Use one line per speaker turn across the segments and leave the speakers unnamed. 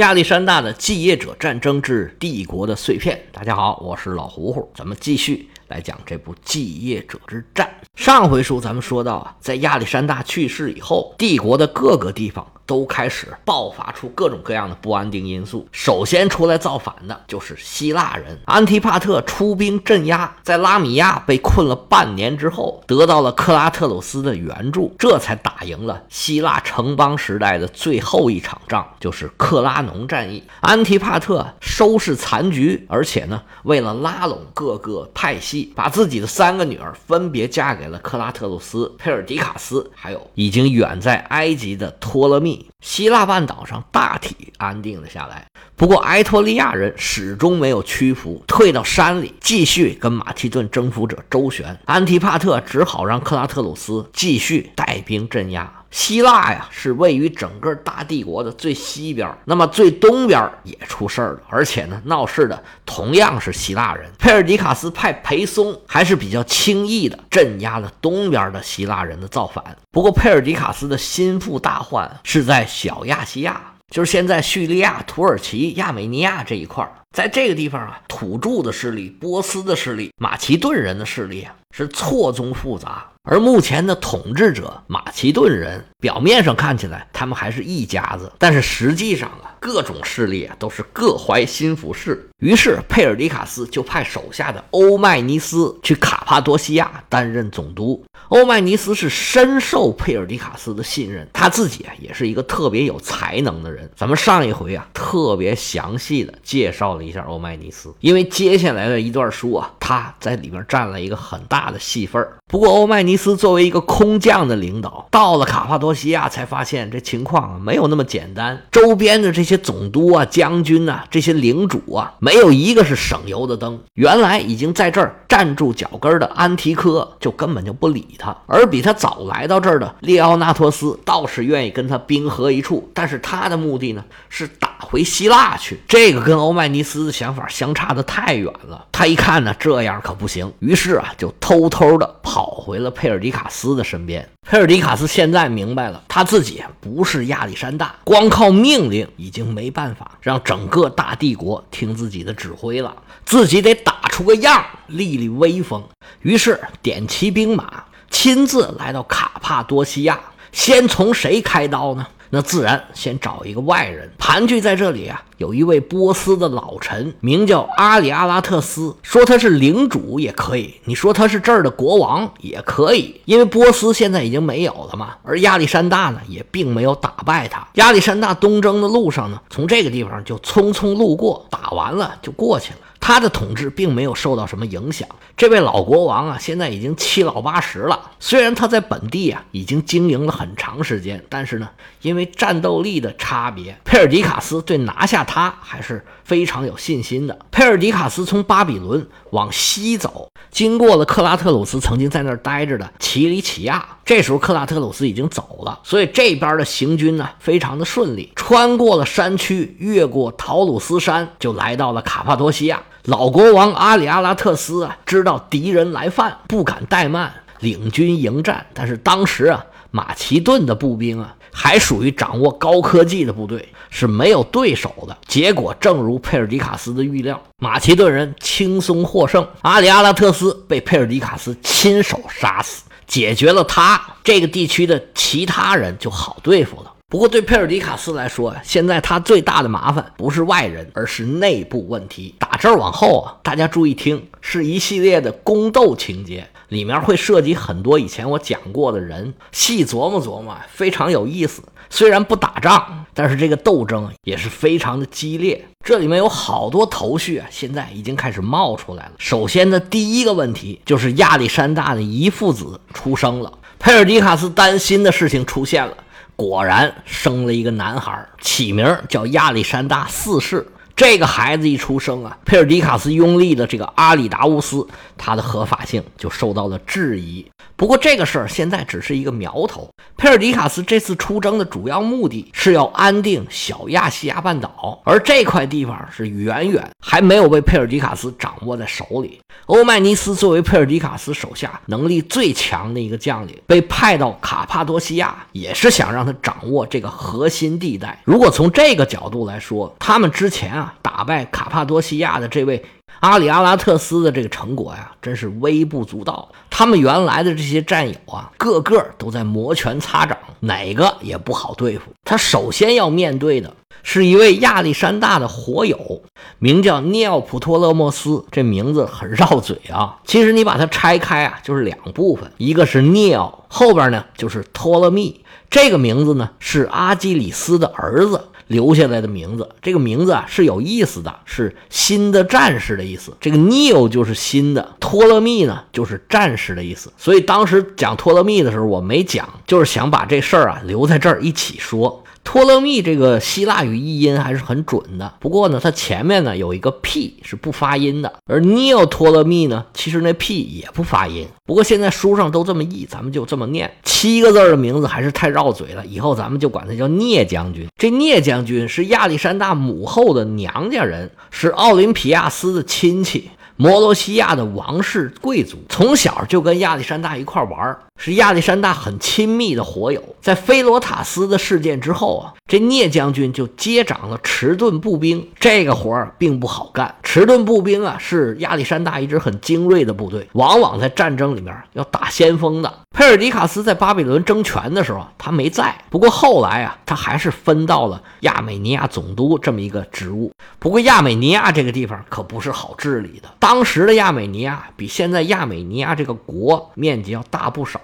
亚历山大的继业者战争之帝国的碎片。大家好，我是老胡胡，咱们继续来讲这部继业者之战。上回书咱们说到啊，在亚历山大去世以后，帝国的各个地方。都开始爆发出各种各样的不安定因素。首先出来造反的就是希腊人，安提帕特出兵镇压，在拉米亚被困了半年之后，得到了克拉特鲁斯的援助，这才打赢了希腊城邦时代的最后一场仗，就是克拉农战役。安提帕特收拾残局，而且呢，为了拉拢各个派系，把自己的三个女儿分别嫁给了克拉特鲁斯、佩尔迪卡斯，还有已经远在埃及的托勒密。希腊半岛上大体安定了下来，不过埃托利亚人始终没有屈服，退到山里继续跟马其顿征服者周旋。安提帕特只好让克拉特鲁斯继续带兵镇压。希腊呀，是位于整个大帝国的最西边，那么最东边也出事儿了，而且呢，闹事的同样是希腊人。佩尔迪卡斯派裴松还是比较轻易的镇压了东边的希腊人的造反。不过，佩尔迪卡斯的心腹大患是在小亚细亚，就是现在叙利亚、土耳其、亚美尼亚这一块儿，在这个地方啊，土著的势力、波斯的势力、马其顿人的势力啊，是错综复杂。而目前的统治者马其顿人，表面上看起来他们还是一家子，但是实际上啊，各种势力啊都是各怀心腹事。于是佩尔迪卡斯就派手下的欧迈尼斯去卡帕多西亚担任总督。欧迈尼斯是深受佩尔迪卡斯的信任，他自己啊也是一个特别有才能的人。咱们上一回啊特别详细的介绍了一下欧迈尼斯，因为接下来的一段书啊他在里边占了一个很大的戏份不过欧迈尼斯作为一个空降的领导，到了卡帕多西亚才发现这情况啊没有那么简单，周边的这些总督啊、将军啊、这些领主啊。没有一个是省油的灯。原来已经在这儿站住脚跟的安提柯就根本就不理他，而比他早来到这儿的列奥纳托斯倒是愿意跟他兵合一处，但是他的目的呢是打回希腊去。这个跟欧迈尼斯的想法相差的太远了。他一看呢，这样可不行，于是啊就偷偷的跑回了佩尔迪卡斯的身边。佩尔迪卡斯现在明白了，他自己不是亚历山大，光靠命令已经没办法让整个大帝国听自己的指挥了，自己得打出个样，立立威风。于是点齐兵马，亲自来到卡帕多西亚，先从谁开刀呢？那自然先找一个外人盘踞在这里啊。有一位波斯的老臣，名叫阿里阿拉特斯，说他是领主也可以，你说他是这儿的国王也可以，因为波斯现在已经没有了嘛。而亚历山大呢，也并没有打败他。亚历山大东征的路上呢，从这个地方就匆匆路过，打完了就过去了。他的统治并没有受到什么影响。这位老国王啊，现在已经七老八十了。虽然他在本地啊已经经营了很长时间，但是呢，因为战斗力的差别，佩尔迪卡斯对拿下他还是非常有信心的。佩尔迪卡斯从巴比伦往西走，经过了克拉特鲁斯曾经在那儿待着的奇里乞亚。这时候克拉特鲁斯已经走了，所以这边的行军呢非常的顺利，穿过了山区，越过陶鲁斯山，就来到了卡帕多西亚。老国王阿里阿拉特斯啊，知道敌人来犯，不敢怠慢，领军迎战。但是当时啊，马其顿的步兵啊，还属于掌握高科技的部队，是没有对手的。结果正如佩尔迪卡斯的预料，马其顿人轻松获胜，阿里阿拉特斯被佩尔迪卡斯亲手杀死，解决了他这个地区的其他人就好对付了。不过，对佩尔迪卡斯来说，现在他最大的麻烦不是外人，而是内部问题。打这儿往后啊，大家注意听，是一系列的宫斗情节，里面会涉及很多以前我讲过的人，细琢磨琢磨，非常有意思。虽然不打仗，但是这个斗争也是非常的激烈。这里面有好多头绪啊，现在已经开始冒出来了。首先的第一个问题就是亚历山大的遗父子出生了，佩尔迪卡斯担心的事情出现了。果然生了一个男孩，起名叫亚历山大四世。这个孩子一出生啊，佩尔迪卡斯拥立的这个阿里达乌斯，他的合法性就受到了质疑。不过这个事儿现在只是一个苗头。佩尔迪卡斯这次出征的主要目的是要安定小亚细亚半岛，而这块地方是远远还没有被佩尔迪卡斯掌握在手里。欧迈尼斯作为佩尔迪卡斯手下能力最强的一个将领，被派到卡帕多西亚，也是想让他掌握这个核心地带。如果从这个角度来说，他们之前啊打败卡帕多西亚的这位。阿里阿拉特斯的这个成果呀，真是微不足道。他们原来的这些战友啊，个个都在摩拳擦掌，哪个也不好对付。他首先要面对的是一位亚历山大的火友，名叫涅奥普托勒莫斯。这名字很绕嘴啊。其实你把它拆开啊，就是两部分，一个是涅奥，后边呢就是托勒密。这个名字呢是阿基里斯的儿子。留下来的名字，这个名字啊是有意思的，是新的战士的意思。这个 Neo 就是新的，托勒密呢就是战士的意思。所以当时讲托勒密的时候，我没讲，就是想把这事儿啊留在这儿一起说。托勒密这个希腊语译音还是很准的，不过呢，它前面呢有一个 p 是不发音的，而 neo 托勒密呢，其实那 p 也不发音。不过现在书上都这么译，咱们就这么念。七个字的名字还是太绕嘴了，以后咱们就管他叫聂将军。这聂将军是亚历山大母后的娘家人，是奥林匹亚斯的亲戚。摩罗西亚的王室贵族从小就跟亚历山大一块玩，是亚历山大很亲密的火友。在菲罗塔斯的事件之后啊，这聂将军就接掌了迟钝步兵。这个活儿并不好干。迟钝步兵啊，是亚历山大一支很精锐的部队，往往在战争里面要打先锋的。佩尔迪卡斯在巴比伦争权的时候，他没在。不过后来啊，他还是分到了亚美尼亚总督这么一个职务。不过亚美尼亚这个地方可不是好治理的。当时的亚美尼亚比现在亚美尼亚这个国面积要大不少，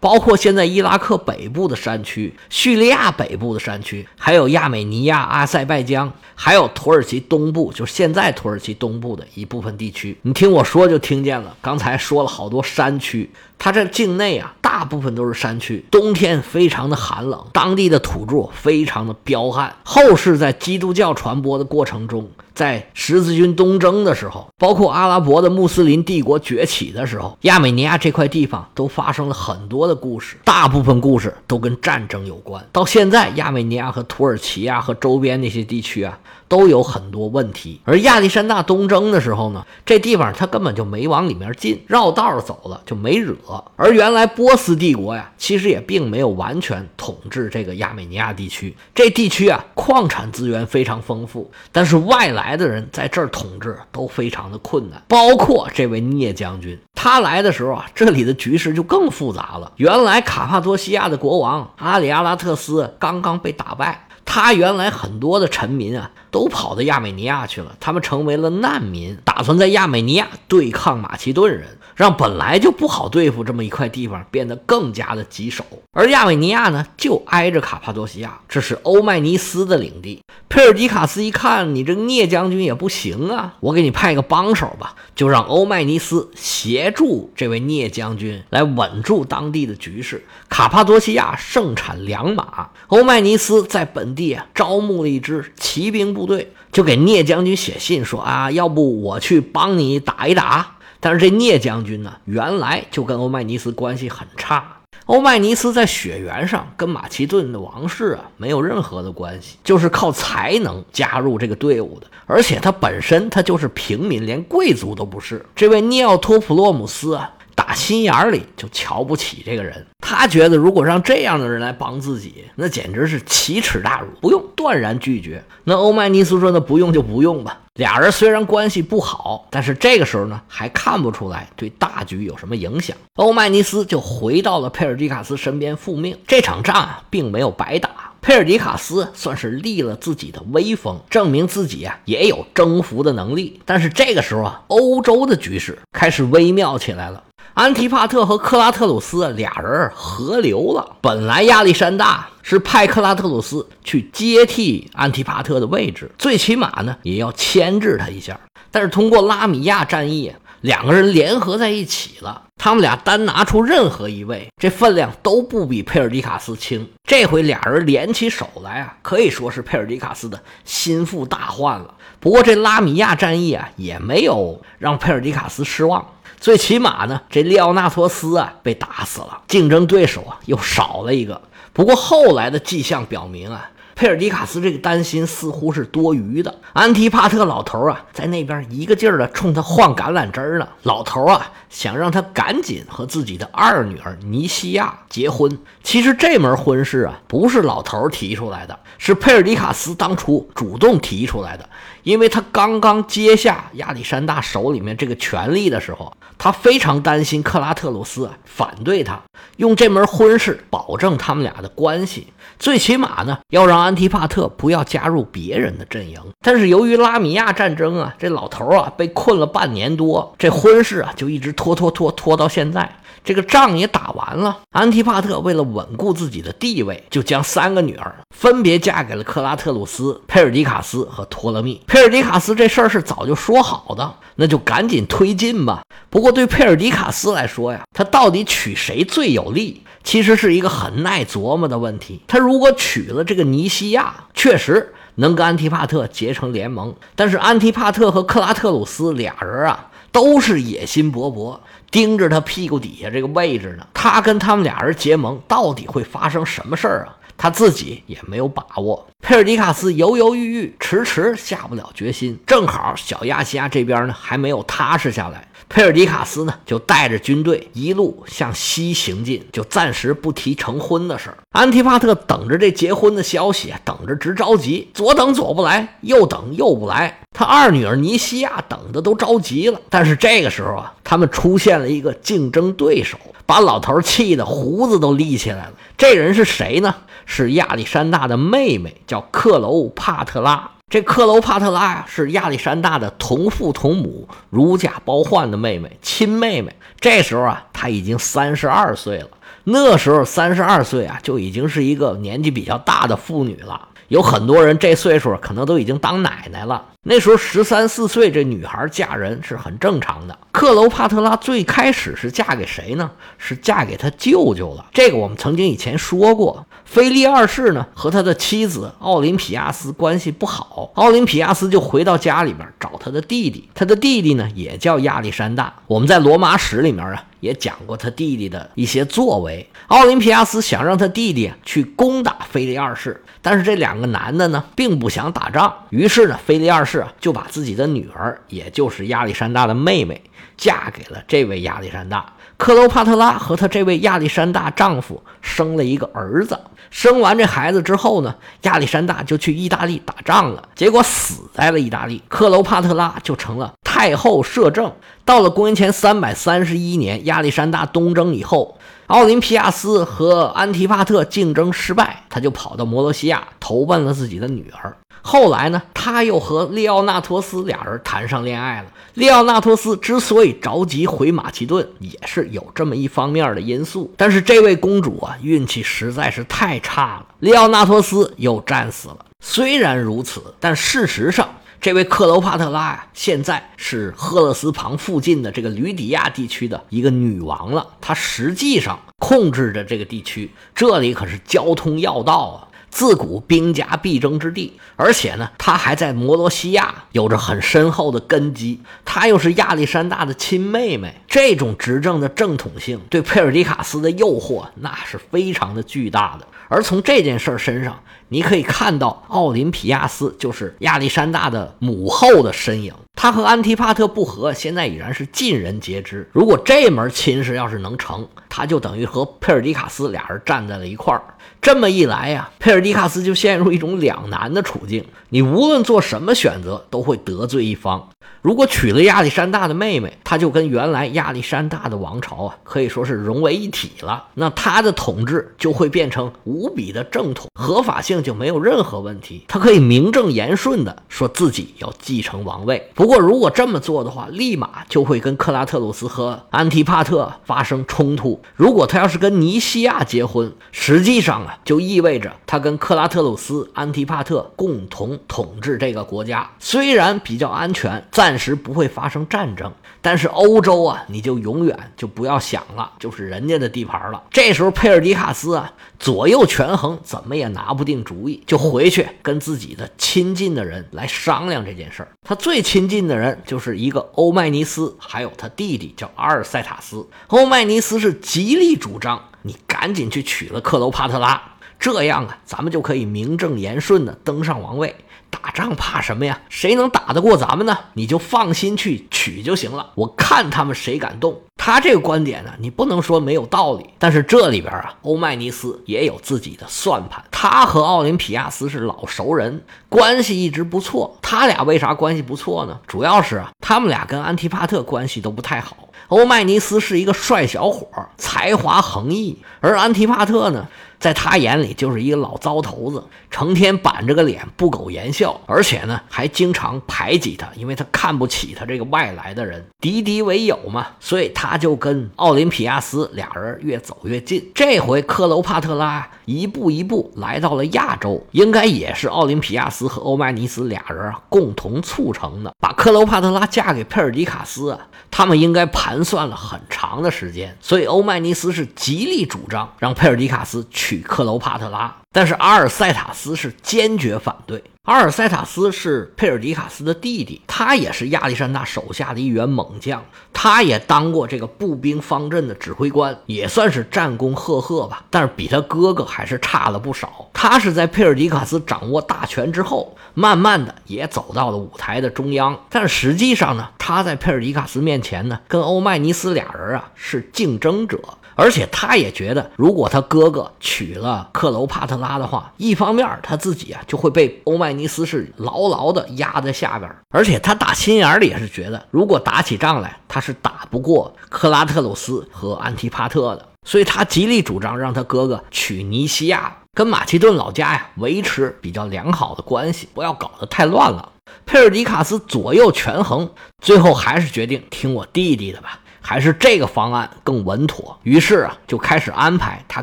包括现在伊拉克北部的山区、叙利亚北部的山区，还有亚美尼亚、阿塞拜疆，还有土耳其东部，就是现在土耳其东部的一部分地区。你听我说就听见了，刚才说了好多山区。它这境内啊，大部分都是山区，冬天非常的寒冷，当地的土著非常的彪悍。后世在基督教传播的过程中，在十字军东征的时候，包括阿拉伯的穆斯林帝国崛起的时候，亚美尼亚这块地方都发生了很多的故事，大部分故事都跟战争有关。到现在，亚美尼亚和土耳其啊，和周边那些地区啊。都有很多问题，而亚历山大东征的时候呢，这地方他根本就没往里面进，绕道走了就没惹。而原来波斯帝国呀，其实也并没有完全统治这个亚美尼亚地区。这地区啊，矿产资源非常丰富，但是外来的人在这儿统治都非常的困难。包括这位聂将军，他来的时候啊，这里的局势就更复杂了。原来卡帕多西亚的国王阿里阿拉特斯刚刚被打败。他原来很多的臣民啊，都跑到亚美尼亚去了，他们成为了难民，打算在亚美尼亚对抗马其顿人。让本来就不好对付这么一块地方变得更加的棘手，而亚美尼亚呢，就挨着卡帕多西亚，这是欧迈尼斯的领地。佩尔迪卡斯一看，你这聂将军也不行啊，我给你派个帮手吧，就让欧迈尼斯协助这位聂将军来稳住当地的局势。卡帕多西亚盛产良马，欧迈尼斯在本地啊招募了一支骑兵部队，就给聂将军写信说啊，要不我去帮你打一打。但是这聂将军呢，原来就跟欧迈尼斯关系很差。欧迈尼斯在血缘上跟马其顿的王室啊没有任何的关系，就是靠才能加入这个队伍的。而且他本身他就是平民，连贵族都不是。这位涅奥托普洛姆斯啊。打心眼里就瞧不起这个人，他觉得如果让这样的人来帮自己，那简直是奇耻大辱，不用，断然拒绝。那欧迈尼斯说：“那不用就不用吧。”俩人虽然关系不好，但是这个时候呢，还看不出来对大局有什么影响。欧迈尼斯就回到了佩尔迪卡斯身边复命。这场仗啊，并没有白打，佩尔迪卡斯算是立了自己的威风，证明自己啊也有征服的能力。但是这个时候啊，欧洲的局势开始微妙起来了。安提帕特和克拉特鲁斯俩人合流了。本来亚历山大是派克拉特鲁斯去接替安提帕特的位置，最起码呢也要牵制他一下。但是通过拉米亚战役，两个人联合在一起了。他们俩单拿出任何一位，这分量都不比佩尔迪卡斯轻。这回俩人联起手来啊，可以说是佩尔迪卡斯的心腹大患了。不过这拉米亚战役啊，也没有让佩尔迪卡斯失望。最起码呢，这利奥纳托斯啊被打死了，竞争对手啊又少了一个。不过后来的迹象表明啊。佩尔迪卡斯这个担心似乎是多余的。安提帕特老头啊，在那边一个劲儿的冲他晃橄榄枝呢。老头啊，想让他赶紧和自己的二女儿尼西亚结婚。其实这门婚事啊，不是老头提出来的，是佩尔迪卡斯当初主动提出来的。因为他刚刚接下亚历山大手里面这个权力的时候，他非常担心克拉特鲁斯啊反对他，用这门婚事保证他们俩的关系。最起码呢，要让安提帕特不要加入别人的阵营。但是由于拉米亚战争啊，这老头啊被困了半年多，这婚事啊就一直拖拖拖拖到现在。这个仗也打完了，安提帕特为了稳固自己的地位，就将三个女儿分别嫁给了克拉特鲁斯、佩尔迪卡斯和托勒密。佩尔迪卡斯这事儿是早就说好的，那就赶紧推进吧。不过对佩尔迪卡斯来说呀，他到底娶谁最有利？其实是一个很耐琢磨的问题。他如果娶了这个尼西亚，确实能跟安提帕特结成联盟。但是安提帕特和克拉特鲁斯俩人啊，都是野心勃勃，盯着他屁股底下这个位置呢。他跟他们俩人结盟，到底会发生什么事儿啊？他自己也没有把握。佩尔迪卡斯犹犹豫豫，迟迟下不了决心。正好小亚细亚这边呢，还没有踏实下来。佩尔迪卡斯呢，就带着军队一路向西行进，就暂时不提成婚的事儿。安提帕特等着这结婚的消息，等着直着急，左等左不来，右等右不来。他二女儿尼西亚等的都着急了。但是这个时候啊，他们出现了一个竞争对手，把老头气得胡子都立起来了。这人是谁呢？是亚历山大的妹妹，叫克楼帕特拉。这克罗帕特拉呀，是亚历山大的同父同母、如假包换的妹妹，亲妹妹。这时候啊，她已经三十二岁了。那时候三十二岁啊，就已经是一个年纪比较大的妇女了。有很多人这岁数可能都已经当奶奶了。那时候十三四岁，这女孩嫁人是很正常的。克罗帕特拉最开始是嫁给谁呢？是嫁给他舅舅了。这个我们曾经以前说过。菲利二世呢和他的妻子奥林匹亚斯关系不好，奥林匹亚斯就回到家里边找他的弟弟。他的弟弟呢也叫亚历山大。我们在罗马史里面啊也讲过他弟弟的一些作为。奥林匹亚斯想让他弟弟去攻打菲利二世，但是这两个男的呢并不想打仗。于是呢，菲利二世就把自己的女儿，也就是亚历山大的妹妹，嫁给了这位亚历山大。克罗帕特拉和她这位亚历山大丈夫生了一个儿子。生完这孩子之后呢，亚历山大就去意大利打仗了，结果死在了意大利。克罗帕特拉就成了太后摄政。到了公元前三百三十一年，亚历山大东征以后，奥林匹亚斯和安提帕特竞争失败，他就跑到摩罗西亚投奔了自己的女儿。后来呢，他又和利奥纳托斯俩人谈上恋爱了。利奥纳托斯之所以着急回马其顿，也是有这么一方面的因素。但是这位公主啊，运气实在是太差了，利奥纳托斯又战死了。虽然如此，但事实上，这位克罗帕特拉呀，现在是赫勒斯旁附近的这个吕底亚地区的一个女王了。她实际上控制着这个地区，这里可是交通要道啊。自古兵家必争之地，而且呢，他还在摩罗西亚有着很深厚的根基。他又是亚历山大的亲妹妹，这种执政的正统性对佩尔迪卡斯的诱惑那是非常的巨大的。而从这件事身上，你可以看到奥林匹亚斯就是亚历山大的母后的身影。他和安提帕特不和，现在已然是尽人皆知。如果这门亲事要是能成，他就等于和佩尔迪卡斯俩人站在了一块儿。这么一来呀，佩尔迪卡斯就陷入一种两难的处境。你无论做什么选择，都会得罪一方。如果娶了亚历山大的妹妹，他就跟原来亚历山大的王朝啊，可以说是融为一体了。那他的统治就会变成无比的正统，合法性就没有任何问题。他可以名正言顺的说自己要继承王位。不过，如果这么做的话，立马就会跟克拉特鲁斯和安提帕特发生冲突。如果他要是跟尼西亚结婚，实际上啊，就意味着他跟克拉特鲁斯、安提帕特共同统治这个国家。虽然比较安全，暂时不会发生战争。但是欧洲啊，你就永远就不要想了，就是人家的地盘了。这时候佩尔迪卡斯啊，左右权衡，怎么也拿不定主意，就回去跟自己的亲近的人来商量这件事儿。他最亲近的人就是一个欧迈尼斯，还有他弟弟叫阿尔塞塔斯。欧迈尼斯是极力主张你赶紧去娶了克罗帕特拉，这样啊，咱们就可以名正言顺的登上王位。打仗怕什么呀？谁能打得过咱们呢？你就放心去取就行了。我看他们谁敢动。他这个观点呢，你不能说没有道理。但是这里边啊，欧迈尼斯也有自己的算盘。他和奥林匹亚斯是老熟人，关系一直不错。他俩为啥关系不错呢？主要是啊，他们俩跟安提帕特关系都不太好。欧迈尼斯是一个帅小伙，才华横溢，而安提帕特呢？在他眼里就是一个老糟头子，成天板着个脸不苟言笑，而且呢还经常排挤他，因为他看不起他这个外来的人，敌敌为友嘛，所以他他就跟奥林匹亚斯俩人越走越近。这回克罗帕特拉一步一步来到了亚洲，应该也是奥林匹亚斯和欧迈尼斯俩人共同促成的。把克罗帕特拉嫁给佩尔迪卡斯，他们应该盘算了很长的时间，所以欧迈尼斯是极力主张让佩尔迪卡斯。娶克罗帕特拉，但是阿尔塞塔斯是坚决反对。阿尔塞塔斯是佩尔迪卡斯的弟弟，他也是亚历山大手下的一员猛将，他也当过这个步兵方阵的指挥官，也算是战功赫赫吧。但是比他哥哥还是差了不少。他是在佩尔迪卡斯掌握大权之后，慢慢的也走到了舞台的中央。但实际上呢，他在佩尔迪卡斯面前呢，跟欧迈尼斯俩人啊是竞争者。而且他也觉得，如果他哥哥娶了克罗帕特拉的话，一方面他自己啊就会被欧迈尼斯是牢牢的压在下边，而且他打心眼里也是觉得，如果打起仗来，他是打不过克拉特鲁斯和安提帕特的，所以他极力主张让他哥哥娶尼西亚，跟马其顿老家呀维持比较良好的关系，不要搞得太乱了。佩尔迪卡斯左右权衡，最后还是决定听我弟弟的吧。还是这个方案更稳妥，于是啊，就开始安排他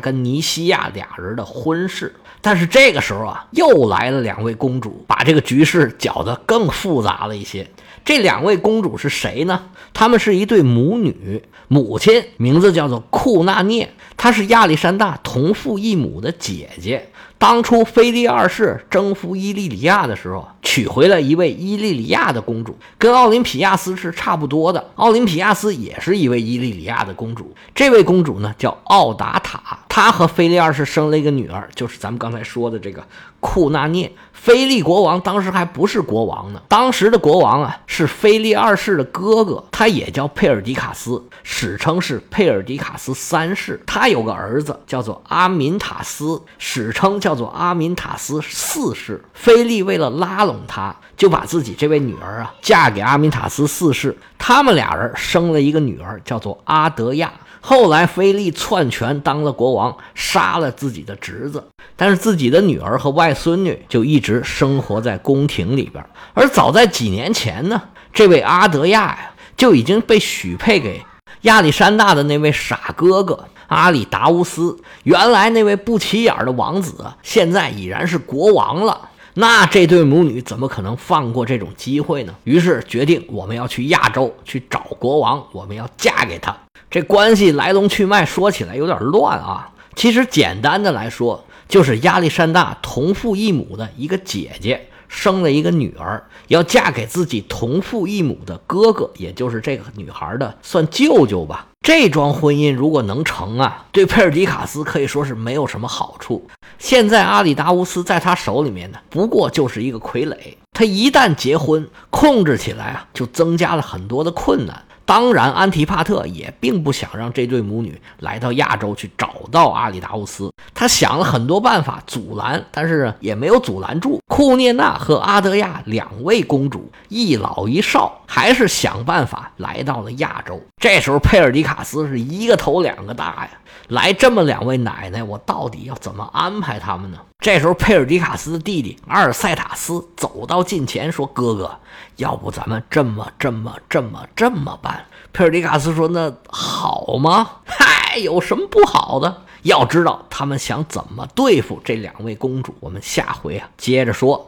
跟尼西亚俩人的婚事。但是这个时候啊，又来了两位公主，把这个局势搅得更复杂了一些。这两位公主是谁呢？她们是一对母女，母亲名字叫做库纳涅，她是亚历山大同父异母的姐姐。当初菲利二世征服伊利里亚的时候，娶回了一位伊利里亚的公主，跟奥林匹亚斯是差不多的。奥林匹亚斯也是一位伊利里亚的公主，这位公主呢叫奥达塔，她和菲利二世生了一个女儿，就是咱们刚才说的这个库纳涅。菲利国王当时还不是国王呢，当时的国王啊是菲利二世的哥哥，他也叫佩尔迪卡斯，史称是佩尔迪卡斯三世。他有个儿子叫做阿敏塔斯，史称叫做阿敏塔斯四世。菲利为了拉拢他，就把自己这位女儿啊嫁给阿敏塔斯四世。他们俩人生了一个女儿，叫做阿德亚。后来，菲利篡权当了国王，杀了自己的侄子，但是自己的女儿和外孙女就一直生活在宫廷里边。而早在几年前呢，这位阿德亚呀就已经被许配给亚历山大的那位傻哥哥阿里达乌斯。原来那位不起眼的王子，现在已然是国王了。那这对母女怎么可能放过这种机会呢？于是决定，我们要去亚洲去找国王，我们要嫁给他。这关系来龙去脉说起来有点乱啊。其实简单的来说，就是亚历山大同父异母的一个姐姐生了一个女儿，要嫁给自己同父异母的哥哥，也就是这个女孩的算舅舅吧。这桩婚姻如果能成啊，对佩尔迪卡斯可以说是没有什么好处。现在阿里达乌斯在他手里面呢，不过就是一个傀儡。他一旦结婚，控制起来啊，就增加了很多的困难。当然，安提帕特也并不想让这对母女来到亚洲去找到阿里达乌斯。他想了很多办法阻拦，但是也没有阻拦住。库涅娜和阿德亚两位公主，一老一少，还是想办法来到了亚洲。这时候佩尔迪卡斯是一个头两个大呀，来这么两位奶奶，我到底要怎么安排他们呢？这时候佩尔迪卡斯的弟弟阿尔塞塔斯走到近前说：“哥哥，要不咱们这么这么这么这么办？”佩尔迪卡斯说：“那好吗？嗨，有什么不好的？要知道他们想怎么对付这两位公主，我们下回啊接着说。”